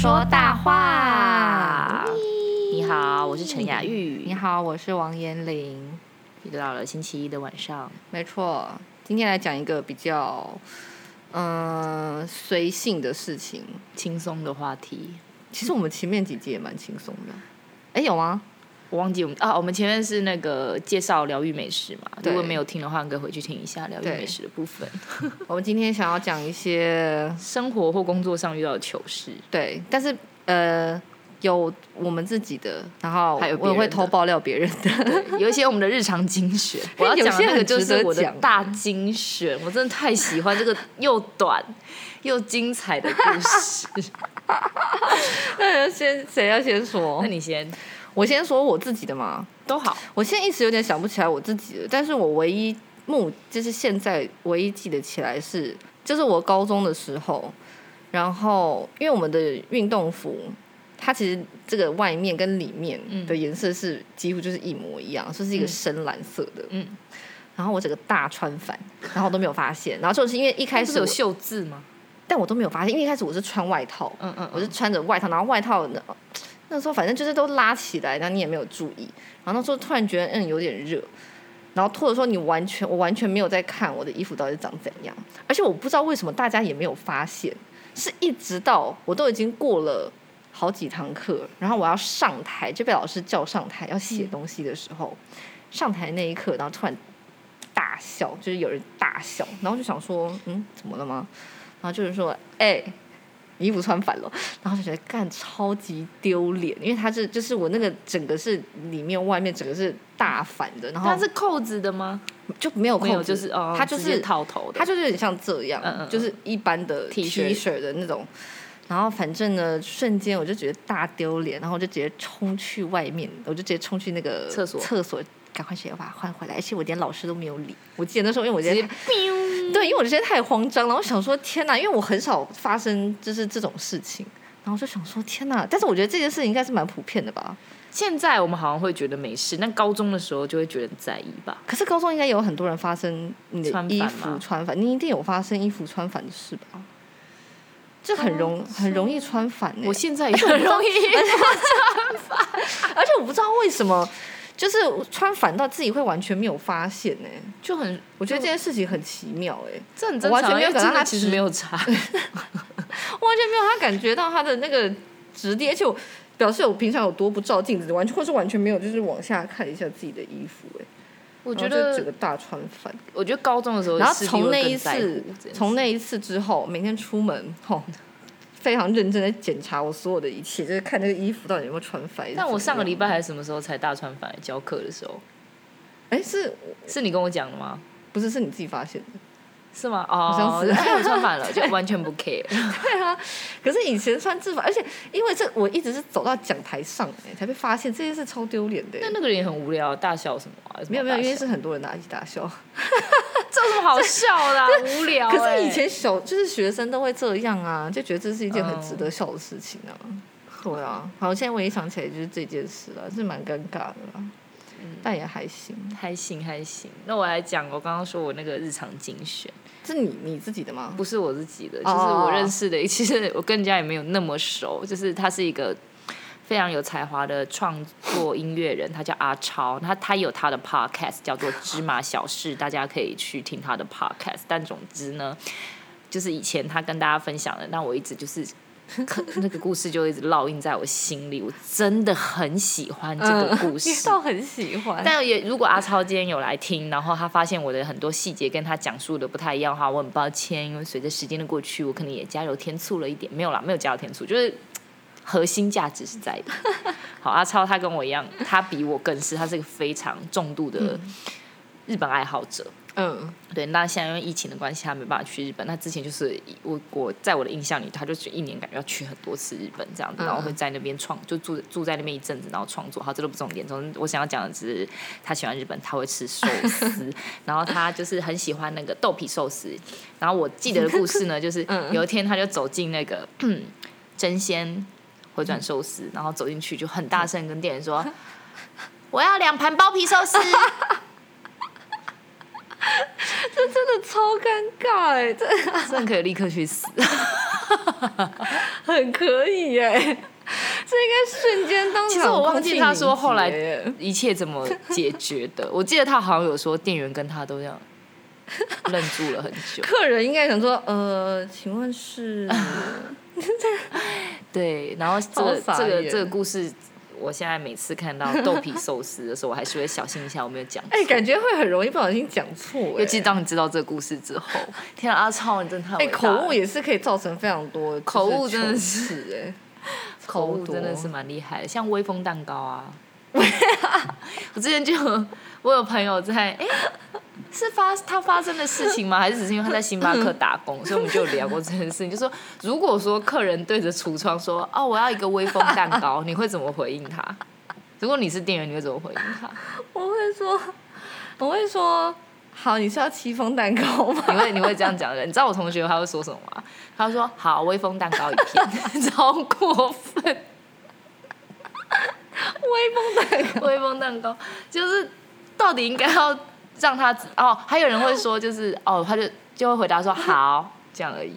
说大话。你好，我是陈雅玉。你好，我是王彦霖。又到了星期一的晚上。没错，今天来讲一个比较嗯随性的事情，轻松的话题。其实我们前面几集也蛮轻松的。哎，有吗？我忘记我们啊，我们前面是那个介绍疗愈美食嘛，如果没有听的话，你可以回去听一下疗愈美食的部分。我们今天想要讲一些生活或工作上遇到的糗事，对，但是呃，有我们自己的，然后还有我也会偷爆料别人的，有一些我们的日常精选。我要讲的那个就是我的大精选，我真的太喜欢这个 又短又精彩的故事。那先谁要先说？那你先。我先说我自己的嘛，都好。我现在一时有点想不起来我自己的，但是我唯一目就是现在唯一记得起来是，就是我高中的时候，然后因为我们的运动服，它其实这个外面跟里面的颜色是几乎就是一模一样，嗯、就是一个深蓝色的。嗯。然后我整个大穿反，然后我都没有发现。然后就是因为一开始有绣字吗？但我都没有发现，因为一开始我是穿外套，嗯嗯，我是穿着外套，然后外套呢。那时候反正就是都拉起来，然后你也没有注意，然后那时候突然觉得嗯有点热，然后或者说你完全我完全没有在看我的衣服到底是长怎样，而且我不知道为什么大家也没有发现，是一直到我都已经过了好几堂课，然后我要上台就被老师叫上台要写东西的时候，嗯、上台那一刻，然后突然大笑，就是有人大笑，然后就想说嗯怎么了吗？然后就是说哎。欸衣服穿反了，然后就觉得干超级丢脸，因为它是就是我那个整个是里面外面整个是大反的，然后它是扣子的吗？就没有扣子，就是哦，它就是套头的，它就是有点像这样，嗯嗯就是一般的 T 恤的那种。然后反正呢，瞬间我就觉得大丢脸，然后我就直接冲去外面，我就直接冲去那个厕所厕所。赶快写，要把它换回来，而且我连老师都没有理。我记得那时候，因为我觉得，对，因为我觉得太慌张了。我想说，天哪，因为我很少发生就是这种事情，然后我就想说，天哪！但是我觉得这件事情应该是蛮普遍的吧。现在我们好像会觉得没事，但高中的时候就会觉得很在意吧。可是高中应该有很多人发生你的衣服穿反，穿反，你一定有发生衣服穿反的事吧？这很容很容易穿反，我现在也很容易穿反，而且我不知道为什么。就是穿反到自己会完全没有发现呢、欸，就很我觉得这件事情很奇妙哎、欸，这很正常，完全没有感他其实没有差，完全没有他感觉到他的那个质地，而且我表示我平常有多不照镜子，完全或是完全没有就是往下看一下自己的衣服哎、欸，我觉得整个大穿反，我觉得高中的时候，然后从那一次从那一次之后，每天出门吼。非常认真的检查我所有的一切，就是看这个衣服到底有没有穿反。但我上个礼拜还是什么时候才大穿反？教课的时候，哎，是是你跟我讲的吗？不是，是你自己发现的，是吗？哦，我穿反了，就完全不 care。对啊，可是以前穿制服，而且因为这我一直是走到讲台上哎，才被发现这件事超丢脸的。但那个人也很无聊，大笑什么啊？没有没有，因为是很多人拿一起大笑。这有什么好笑的？无聊。可是以前小就是学生都会这样啊，就觉得这是一件很值得笑的事情啊。对啊，好，现在我一想起来就是这件事了，是蛮尴尬的啦。但也还行，还行还行。那我来讲，我刚刚说我那个日常精选，是你你自己的吗？不是我自己的，就是我认识的。其实我跟人家也没有那么熟，就是他是一个。非常有才华的创作音乐人，他叫阿超，他他有他的 podcast 叫做芝麻小事，大家可以去听他的 podcast。但总之呢，就是以前他跟大家分享的，那我一直就是 那个故事就一直烙印在我心里，我真的很喜欢这个故事，嗯、很喜欢。但也如果阿超今天有来听，然后他发现我的很多细节跟他讲述的不太一样的话，我很抱歉，因为随着时间的过去，我可能也加油添醋了一点，没有啦，没有加油添醋，就是。核心价值是在的。好，阿超他跟我一样，他比我更是，他是一个非常重度的日本爱好者。嗯，对。那现在因为疫情的关系，他没办法去日本。那之前就是我我在我的印象里，他就是一年感觉要去很多次日本这样子，然后会在那边创，就住住在那边一阵子，然后创作。好，这都不重点。总之，我想要讲的只是他喜欢日本，他会吃寿司，然后他就是很喜欢那个豆皮寿司。然后我记得的故事呢，就是有一天他就走进那个 真鲜。回转寿司，然后走进去就很大声跟店员说：“ 我要两盘包皮寿司。” 这真的超尴尬哎！这 真的可以立刻去死，很可以哎，这应该瞬间当场。其实我忘记他说后来一切怎么解决的。我记得他好像有说，店员跟他都这样愣住了很久。客人应该想说，呃，请问是？对，然后这个这个这个故事。我现在每次看到 豆皮寿司的时候，我还是会小心一下，我没有讲错。哎、欸，感觉会很容易不小心讲错。尤其当你知道这个故事之后，天啊，阿超，你真的太……哎、欸，口误也是可以造成非常多口误，真的是哎，口误真的是蛮厉害的，像威风蛋糕啊。我之前就我有朋友在哎。欸 是发他发生的事情吗？还是只是因为他在星巴克打工，所以我们就聊过这件事情。就说如果说客人对着橱窗说：“哦，我要一个威风蛋糕”，你会怎么回应他？如果你是店员，你会怎么回应他？我会说，我会说，好，你是要戚风蛋糕吗？你会你会这样讲的？你知道我同学他会说什么吗？他说：“好，威风蛋糕一片。”超过分！威风蛋糕，威风蛋糕就是到底应该要。让他哦，还有人会说，就是哦，他就就会回答说好，这样而已，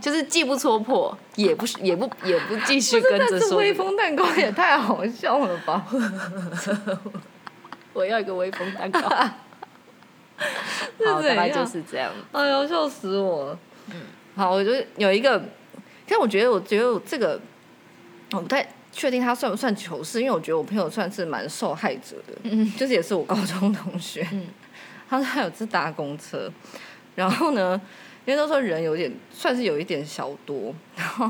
就是既不戳破，也不也不也不继续跟着说、这个。这威风蛋糕也太好笑了吧！我要一个威风蛋糕。好，大概就是这样。哎呦，笑死我！嗯，好，我觉得有一个，但我觉得，我觉得这个，我不太确定他算不算糗事，因为我觉得我朋友算是蛮受害者的，嗯，就是也是我高中同学，嗯。他说他有次搭公车，然后呢，因为都说人有点算是有一点小多，然后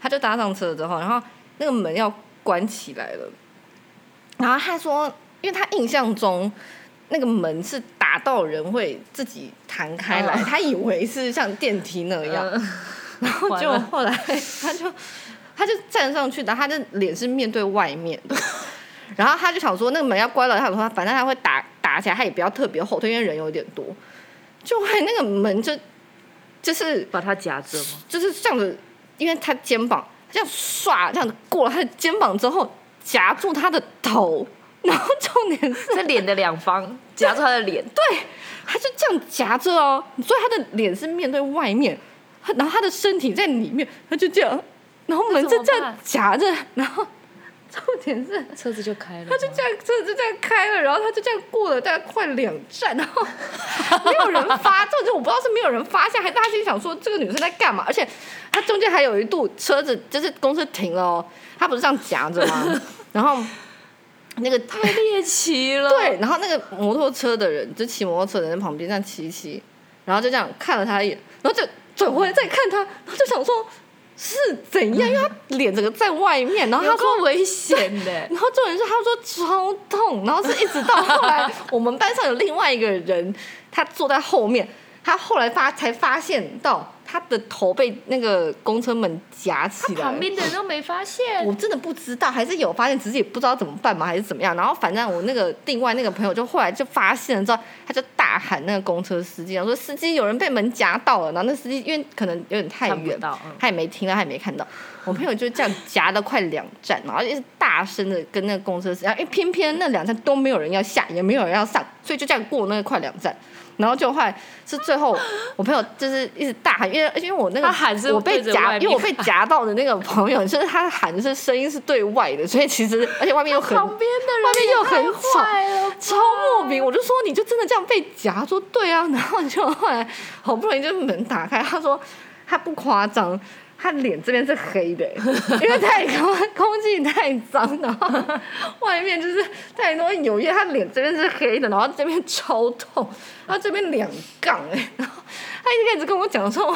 他就搭上车之后，然后那个门要关起来了，然后他说，因为他印象中那个门是打到人会自己弹开来，他以为是像电梯那样，然后就后来他就他就站上去，然后他的脸是面对外面的，然后他就想说那个门要关了，他说反正他会打。打起来，他也不要特别后退，因为人有点多，就会那个门就就是把他夹着吗？就是这样子，因为他肩膀这样唰这样子过了他的肩膀之后，夹住他的头，然后重点是在脸的两方 夹住他的脸，对，他就这样夹着哦，所以他的脸是面对外面，然后他的身体在里面，他就这样，然后门就这样夹着，然后。重点是车子就开了，他就这样车子就这样开了，然后他就这样过了大概快两站，然后没有人发，这就我不知道是没有人发现，还大家心想说这个女生在干嘛？而且他中间还有一度车子就是公车停了哦，他不是这样夹着吗？然后那个太猎奇了，对，然后那个摩托车的人就骑摩托车的人在旁边这样骑骑，然后就这样看了他一眼，然后就转回来再看他，然后就想说。是怎样？因为他脸整个在外面，然后他说危险的，然后重点是他说超痛，然后是一直到后来我们班上有另外一个人，他坐在后面，他后来发才发现到。他的头被那个公车门夹起来，旁边的人都没发现。我真的不知道，还是有发现，只是也不知道怎么办嘛，还是怎么样。然后反正我那个另外那个朋友就后来就发现了之后，他就大喊那个公车司机，说司机有人被门夹到了。然后那司机因为可能有点太远，嗯、他也没听到，他也没看到。我朋友就这样夹了快两站，然后一直大声的跟那个公车司机，然后偏偏那两站都没有人要下，也没有人要上，所以就这样过那个快两站。然后就后来是最后，我朋友就是一直大喊，因为因为我那个喊是我被夹，因为我被夹到的那个朋友，就是他喊的是声音是对外的，所以其实而且外面又很旁边的人外面又很吵，超莫名。我就说你就真的这样被夹？说对啊，然后就后来好不容易就门打开，他说他不夸张。他脸这边是黑的，因为太空空气太脏，了外面就是太多油烟。他脸这边是黑的，然后这边超痛，然后这边两杠哎，然后他一开始跟我讲的时候，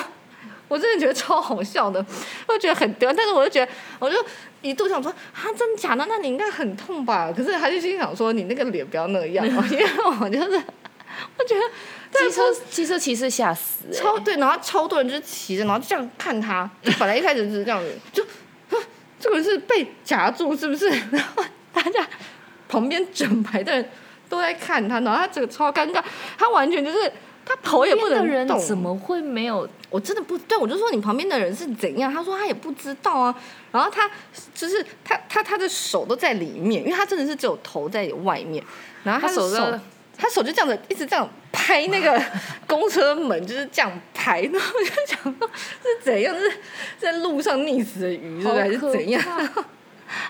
我真的觉得超好笑的，我觉得很丢，但是我就觉得，我就一度想说，啊，真的假的？那你应该很痛吧？可是他就心想说，你那个脸不要那样，因为我就是。我觉得机车机车骑士吓死、欸，超对，然后超多人就是骑着，然后就这样看他，就本来一开始是这样子，就这个人是被夹住是不是？然后大家旁边整排的人都在看他，然后他这个超尴尬，他完全就是他头也不能动。人怎么会没有？我真的不对，我就说你旁边的人是怎样？他说他也不知道啊。然后他就是他他他的手都在里面，因为他真的是只有头在外面，然后他手手。他手就这样子，一直这样拍那个 公车门就是这样拍，然后我就想说是怎样，是在路上溺死的鱼，是还是怎样？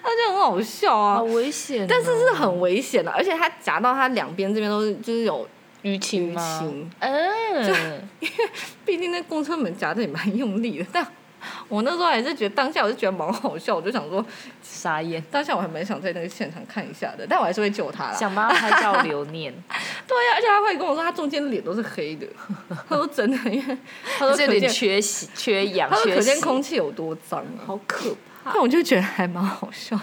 他就很好笑啊，好危险、哦，但是是很危险的，而且他夹到他两边这边都是就是有淤青吗？嗯，就因 为毕竟那公车门夹的也蛮用力的，但 我那时候还是觉得当下我就觉得蛮好笑，我就想说傻眼。当下我还蛮想在那个现场看一下的，但我还是会救他啦，想帮他拍照留念。对呀、啊，而且他会跟我说他中间脸都是黑的，他说真的，因为他说有点缺血缺氧，他说可见空气有多脏啊，好可怕。但我就觉得还蛮好笑，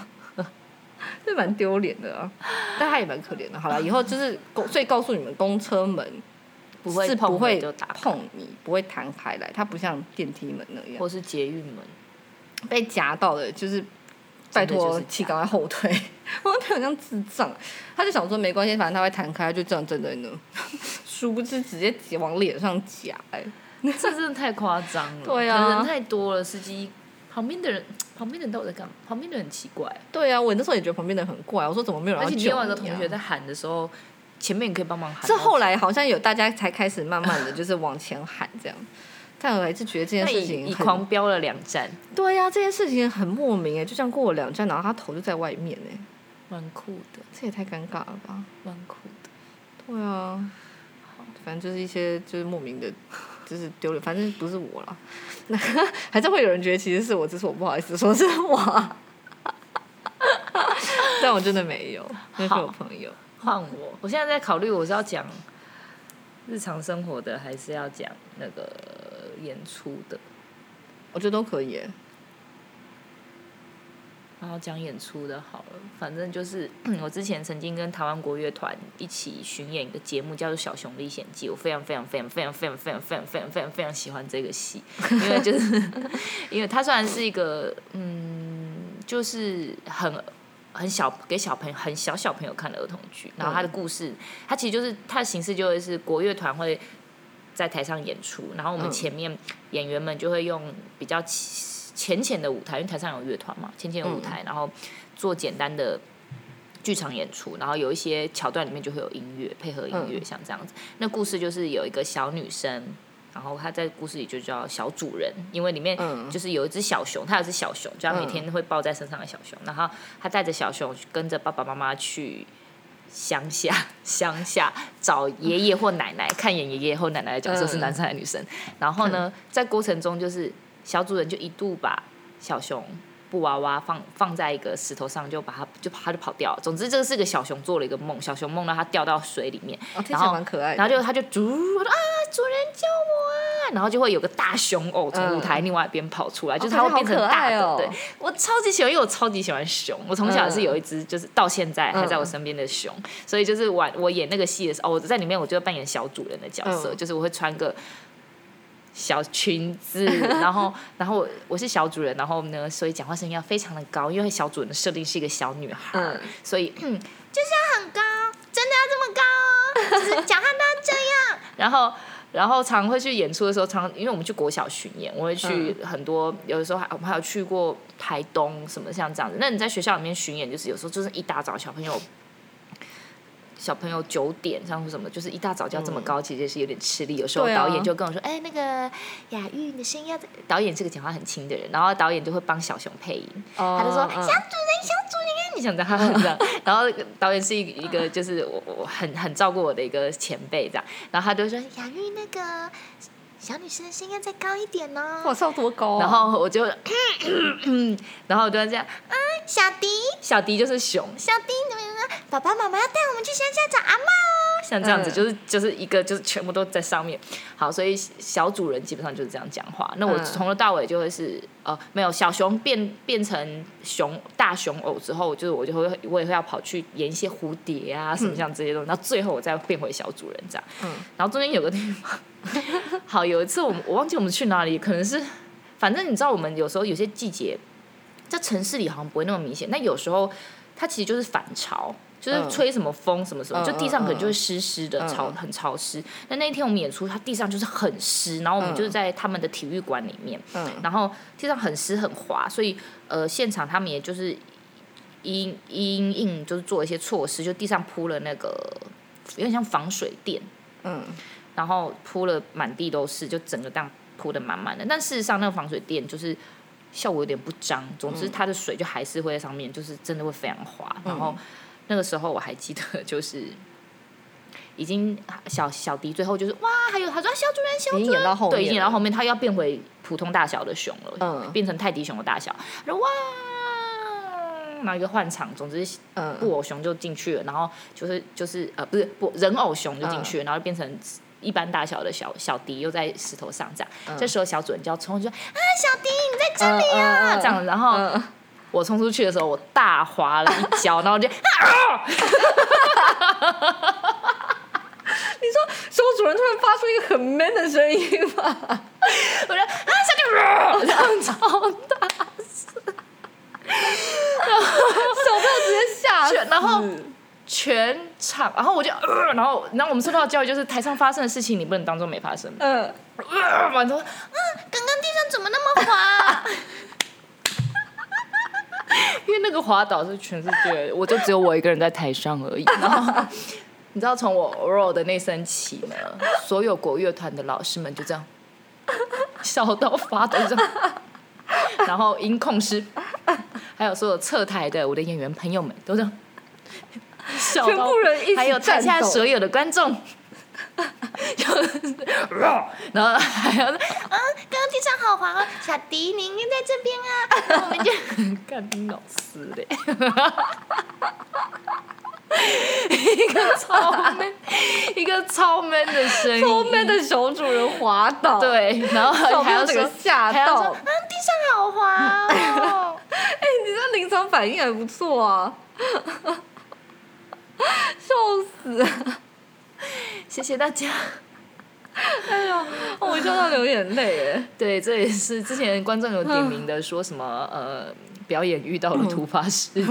是蛮丢脸的啊，但他也蛮可怜的。好了，以后就是公，所以告诉你们，公车门不会是不会碰你，不会弹开来，它不像电梯门那样，或是捷运门被夹到的，就是拜托请赶快后退。我好像智障，他就想说没关系，反正他会弹开，就这样站在那，殊不知直接往脸上夹，哎，这真的太夸张了。对啊，人太多了，司机。旁边的人，旁边的人都在干嘛？旁边的人很奇怪。对啊，我那时候也觉得旁边的人很怪。我说怎么没有人、啊？而且另外一个同学在喊的时候，前面你可以帮忙喊。这后来好像有大家才开始慢慢的 就是往前喊这样。但我还是觉得这件事情，你狂飙了两站。对呀、啊，这件事情很莫名哎，就这样过了两站，然后他头就在外面哎，蛮酷的。这也太尴尬了吧？蛮酷的。对啊，反正就是一些就是莫名的。就是丢了，反正不是我了。那 还是会有人觉得其实是我，只是我不好意思说是我。但我真的没有，那是我朋友。换我，我现在在考虑，我是要讲日常生活的，还是要讲那个演出的？我觉得都可以。然后讲演出的好了，反正就是 我之前曾经跟台湾国乐团一起巡演一个节目，叫做《小熊历险记》，我非常非常非常非常非常非常非常非常非常非常喜欢这个戏，因为就是因为它虽然是一个嗯，就是很很小给小朋友很小小朋友看的儿童剧，然后他的故事，它其实就是它的形式就会是国乐团会在台上演出，然后我们前面演员们就会用比较。浅浅的舞台，因为台上有乐团嘛，浅浅的舞台，然后做简单的剧场演出，然后有一些桥段里面就会有音乐配合音乐，像这样子。那故事就是有一个小女生，然后他在故事里就叫小主人，因为里面就是有一只小熊，他有只小熊，就他每天会抱在身上的小熊，然后他带着小熊跟着爸爸妈妈去乡下，乡下找爷爷或奶奶，看演爷爷或奶奶的角色是男生还是女生，然后呢，在过程中就是。小主人就一度把小熊布娃娃放放在一个石头上，就把它就它就跑掉了。总之，这个是个小熊做了一个梦，小熊梦到它掉到水里面，哦、然后蛮可爱，然后就它就猪啊，主人救我啊！然后就会有个大熊偶从舞台另外一边跑出来，嗯、就是它会变成大的。哦、对，我超级喜欢，因为我超级喜欢熊。我从小是有一只，就是到现在还在我身边的熊，嗯、所以就是玩我演那个戏的时候，哦，我在里面我就扮演小主人的角色，嗯、就是我会穿个。小裙子，然后，然后我我是小主人，然后呢，所以讲话声音要非常的高，因为小主人的设定是一个小女孩，嗯、所以嗯，就是要很高，真的要这么高，就是讲话都要这样。然后，然后常会去演出的时候，常因为我们去国小巡演，我会去很多，嗯、有的时候还我们还有去过台东什么像这样子。那你在学校里面巡演，就是有时候就是一大早小朋友。小朋友九点上说什么，就是一大早就要这么高，其实是有点吃力。有时候导演就跟我说：“哎，那个雅玉，你的声音要……”导演是个讲话很轻的人，然后导演就会帮小熊配音，他就说：“小主人，小主人，你想知道他这样。”然后导演是一一个就是我我很很照顾我的一个前辈这样，然后他就说：“雅玉，那个小女生的声音要再高一点呢。”我唱多高？然后我就，然后我就这样，嗯，小迪，小迪就是熊，小迪怎么样？爸爸妈妈要带我们去乡下找阿妈哦，像这样子就是就是一个就是全部都在上面。好，所以小主人基本上就是这样讲话。那我从头到尾就会是呃没有小熊变变成熊大熊偶之后，就是我就会我也会要跑去演一些蝴蝶啊什么像这些东西，然后最后我再变回小主人这样。嗯，然后中间有个地方，好，有一次我们我忘记我们去哪里，可能是反正你知道我们有时候有些季节在城市里好像不会那么明显，但有时候。它其实就是反潮，就是吹什么风什么什么，嗯、就地上可能就会湿湿的，潮、嗯、很潮湿。那那一天我们演出，它地上就是很湿，然后我们就是在他们的体育馆里面，嗯、然后地上很湿很滑，所以呃现场他们也就是因因应就是做一些措施，就地上铺了那个有点像防水垫，嗯，然后铺了满地都是，就整个这样铺的满满的。但事实上，那个防水垫就是效果有点不彰。总之，它的水就还是会在上面，就是真的会非常滑。嗯、然后那个时候我还记得，就是已经小小迪最后就是哇，还有他说小主人小主人，已经演到后面，对，已经演到后面，他要变回普通大小的熊了，嗯，变成泰迪熊的大小，然后哇。拿一个换场，总之，布偶熊就进去了，然后就是就是呃，不是不人偶熊就进去了，然后就变成一般大小的小小迪又在石头上这样。嗯、这时候小主人就要冲出去说：“啊，小迪你在这里啊！”这样，然后我冲出去的时候，我大滑了一跤，然后就啊！你说小主人突然发出一个很 man 的声音吗？我说啊，小迪，啊、这样超大。然后小朋友直接下去，然后全场，然后我就，呃、然后，然后我们受到的教育就是台上发生的事情，你不能当做没发生。嗯，呃，完之后，嗯，刚刚地上怎么那么滑？因为那个滑倒是全世界，我就只有我一个人在台上而已。然后，你知道从我 roll 的那声起呢，所有国乐团的老师们就这样 笑到发抖，这样。然后音控师，还有所有侧台的我的演员朋友们都这样，全部人一起还有台下所有的观众，然后还有，啊，刚刚地上好滑哦，小迪你应该在这边啊，我们就 干你老师嘞。一个超 man，一个超 man 的声音，超 man 的小主人滑倒，对，然后还要这个吓到，啊，地上好滑哦，哎、欸，你这临场反应还不错啊，笑死，谢谢大家，哎呦，我笑到流眼泪哎，对，这也是之前观众有点名的，说什么呃，表演遇到了突发事件。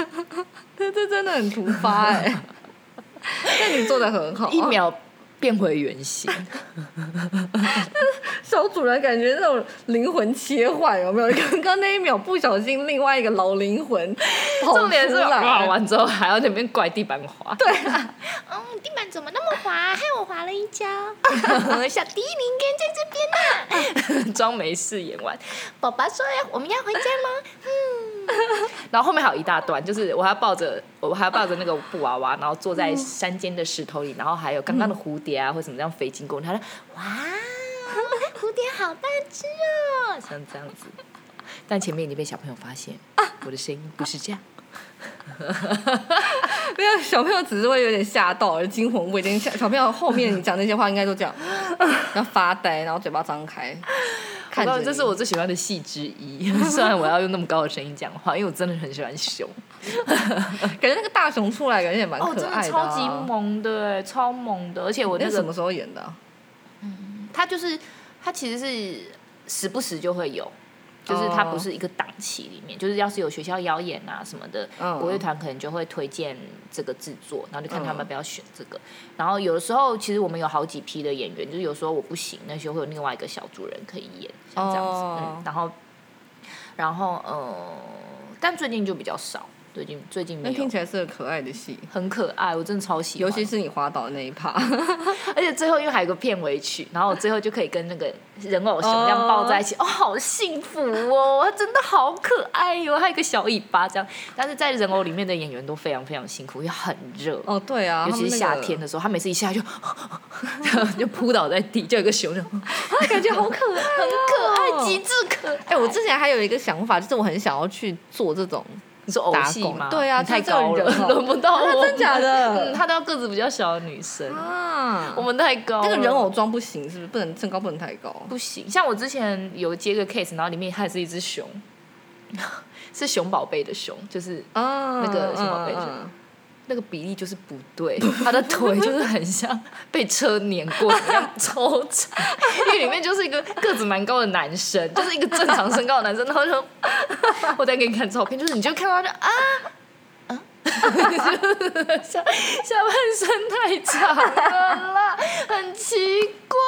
这这真的很突发哎、欸，那你做的很好，一秒变回原形。小主人感觉那种灵魂切换有没有？刚刚那一秒不小心，另外一个老灵魂 跑出来。重点是滑完之后还要那边怪地板滑。对啊，嗯，地板怎么那么滑？害我滑了一跤。小迪，你应该在这边呢。装没事演完，爸爸说要我们要回家吗？嗯。然后后面还有一大段，就是我还要抱着，我还要抱着那个布娃娃，然后坐在山间的石头里，然后还有刚刚的蝴蝶啊，或什么这样飞经过，他说：“哇，蝴蝶好大只哦！”像这样子，但前面已经被小朋友发现，我的声音不是这样。没有，小朋友只是会有点吓到而惊魂未定。小朋友后面你讲那些话应该都这样，要发呆，然后嘴巴张开。看着，这是我最喜欢的戏之一。虽然我要用那么高的声音讲话，因为我真的很喜欢熊。感觉那个大熊出来，感觉也蛮可爱的，啊。哦，真的超级萌的，超萌的。而且我那个什么时候演的，啊？嗯，他就是他其实是时不时就会有。就是它不是一个档期里面，就是要是有学校邀演啊什么的，国乐团可能就会推荐这个制作，然后就看他们要不要选这个。然后有的时候，其实我们有好几批的演员，就是有时候我不行，那些会有另外一个小主人可以演，像这样子。嗯，然后，然后，嗯，但最近就比较少。最近最近没有，那听起来是个可爱的戏，很可爱，我真的超喜欢。尤其是你滑倒的那一趴，而且最后因为还有个片尾曲，然后我最后就可以跟那个人偶熊这样抱在一起，哦，哦，好幸福哦，它真的好可爱哟，还有一个小尾巴这样。但是在人偶里面的演员都非常非常辛苦，因为很热。哦，对啊，尤其是夏天的时候，他每次一下就 就扑倒在地，就有一个熊就，感觉好可爱，哦，很可爱，极致可爱。哎，我之前还有一个想法，就是我很想要去做这种。你说偶戏吗？对啊，太高了，轮不到我。真假的？嗯，他都要个子比较小的女生啊。我们太高。那个人偶装不行，是不是？不能身高不能太高。不行，像我之前有接个 case，然后里面还是一只熊，是熊宝贝的熊，就是那个熊宝贝熊。那个比例就是不对，他的腿就是很像被车碾过一样抽长，因为里面就是一个个子蛮高的男生，就是一个正常身高的男生，然后就 我再给你看照片，就是你就看到就啊。下下半身太长了啦，很奇怪，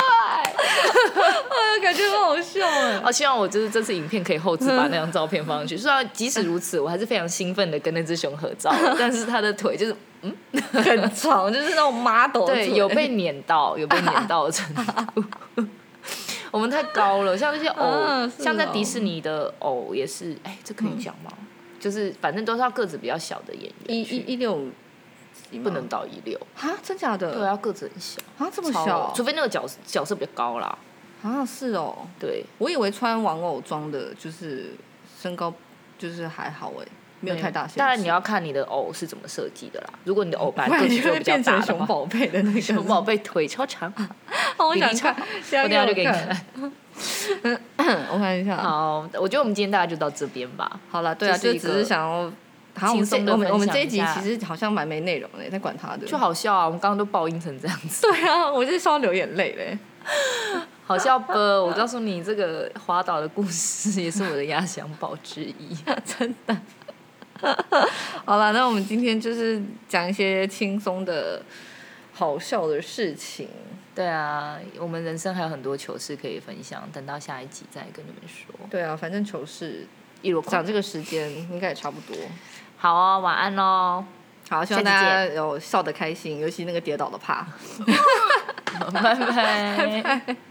哎呀，感觉很好笑哎。好，希望我就是这次影片可以后置把那张照片放上去。虽然即使如此，我还是非常兴奋的跟那只熊合照，但是它的腿就是嗯，很长，就是那种 model。对，有被碾到，有被碾到的程度。我们太高了，像那些偶，像在迪士尼的偶也是，哎，这可以讲吗？嗯、就是反正都是要个子比较小的演员，一一一六五，不能到一六啊？真假的？对，要个子很小啊，这么小，除非那个角角色比较高啦。啊，是哦，对，我以为穿玩偶装的，就是身高就是还好哎。没有太大限制。当然你要看你的偶是怎么设计的啦。如果你的偶本来个子就比较大的话，熊宝贝的那个 熊宝贝腿超长，我想看，我等下就给你看。我看一下。好，我觉得我们今天大概就到这边吧。好了，对啊，就只是想要轻松的分享一下。我们这一集其实好像蛮没内容的，在管他的。就好笑啊！我们刚刚都爆音成这样子。对啊，我就是笑流眼泪嘞。好笑不？我告诉你，这个滑倒的故事也是我的压箱宝之一，真的。好了，那我们今天就是讲一些轻松的、好笑的事情。对啊，我们人生还有很多糗事可以分享，等到下一集再跟你们说。对啊，反正糗事一路讲这个时间应该也差不多。好哦，晚安喽。好，希望大家有笑得开心，尤其那个跌倒的怕。拜拜。拜拜。